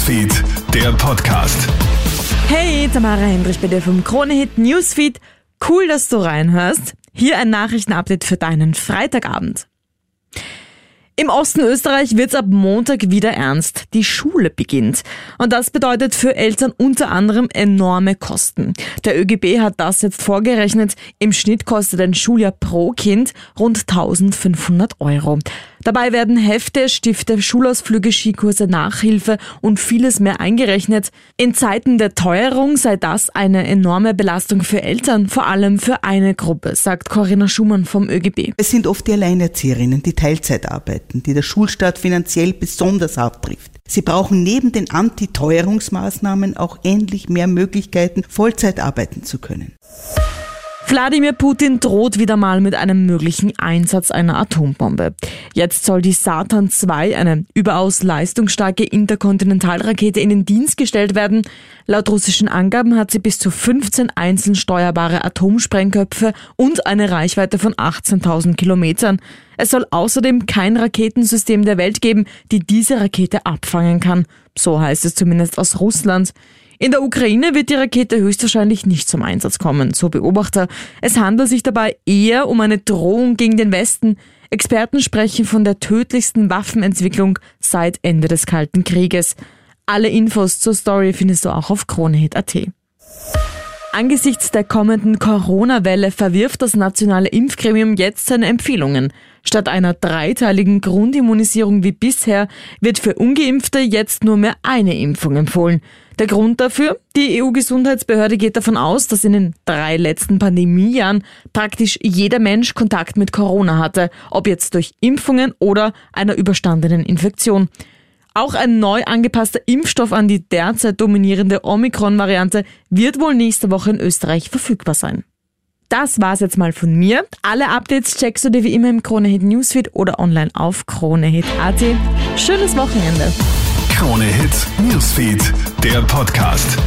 Newsfeed, der Podcast. Hey, Tamara Hendrich bei dir vom Kronehit Newsfeed. Cool, dass du reinhörst. Hier ein Nachrichtenupdate für deinen Freitagabend. Im Osten Österreich wird's ab Montag wieder ernst. Die Schule beginnt. Und das bedeutet für Eltern unter anderem enorme Kosten. Der ÖGB hat das jetzt vorgerechnet. Im Schnitt kostet ein Schuljahr pro Kind rund 1500 Euro. Dabei werden Hefte, Stifte, Schulausflüge, Skikurse, Nachhilfe und vieles mehr eingerechnet. In Zeiten der Teuerung sei das eine enorme Belastung für Eltern, vor allem für eine Gruppe, sagt Corinna Schumann vom ÖGB. Es sind oft die Alleinerzieherinnen, die Teilzeit arbeiten, die der Schulstart finanziell besonders hart trifft. Sie brauchen neben den Anti-Teuerungsmaßnahmen auch endlich mehr Möglichkeiten, Vollzeit arbeiten zu können. Wladimir Putin droht wieder mal mit einem möglichen Einsatz einer Atombombe. Jetzt soll die Satan 2, eine überaus leistungsstarke Interkontinentalrakete, in den Dienst gestellt werden. Laut russischen Angaben hat sie bis zu 15 einzeln steuerbare Atomsprengköpfe und eine Reichweite von 18.000 Kilometern. Es soll außerdem kein Raketensystem der Welt geben, die diese Rakete abfangen kann. So heißt es zumindest aus Russland. In der Ukraine wird die Rakete höchstwahrscheinlich nicht zum Einsatz kommen, so Beobachter. Es handelt sich dabei eher um eine Drohung gegen den Westen. Experten sprechen von der tödlichsten Waffenentwicklung seit Ende des Kalten Krieges. Alle Infos zur Story findest du auch auf kronehit.at. Angesichts der kommenden Corona-Welle verwirft das nationale Impfgremium jetzt seine Empfehlungen. Statt einer dreiteiligen Grundimmunisierung wie bisher wird für ungeimpfte jetzt nur mehr eine Impfung empfohlen. Der Grund dafür? Die EU-Gesundheitsbehörde geht davon aus, dass in den drei letzten Pandemiejahren praktisch jeder Mensch Kontakt mit Corona hatte, ob jetzt durch Impfungen oder einer überstandenen Infektion. Auch ein neu angepasster Impfstoff an die derzeit dominierende Omikron-Variante wird wohl nächste Woche in Österreich verfügbar sein. Das war's jetzt mal von mir. Alle Updates checkst du dir wie immer im Kronehit Newsfeed oder online auf kronehit.at. Schönes Wochenende. Krone Hits, Newsfeed, der Podcast.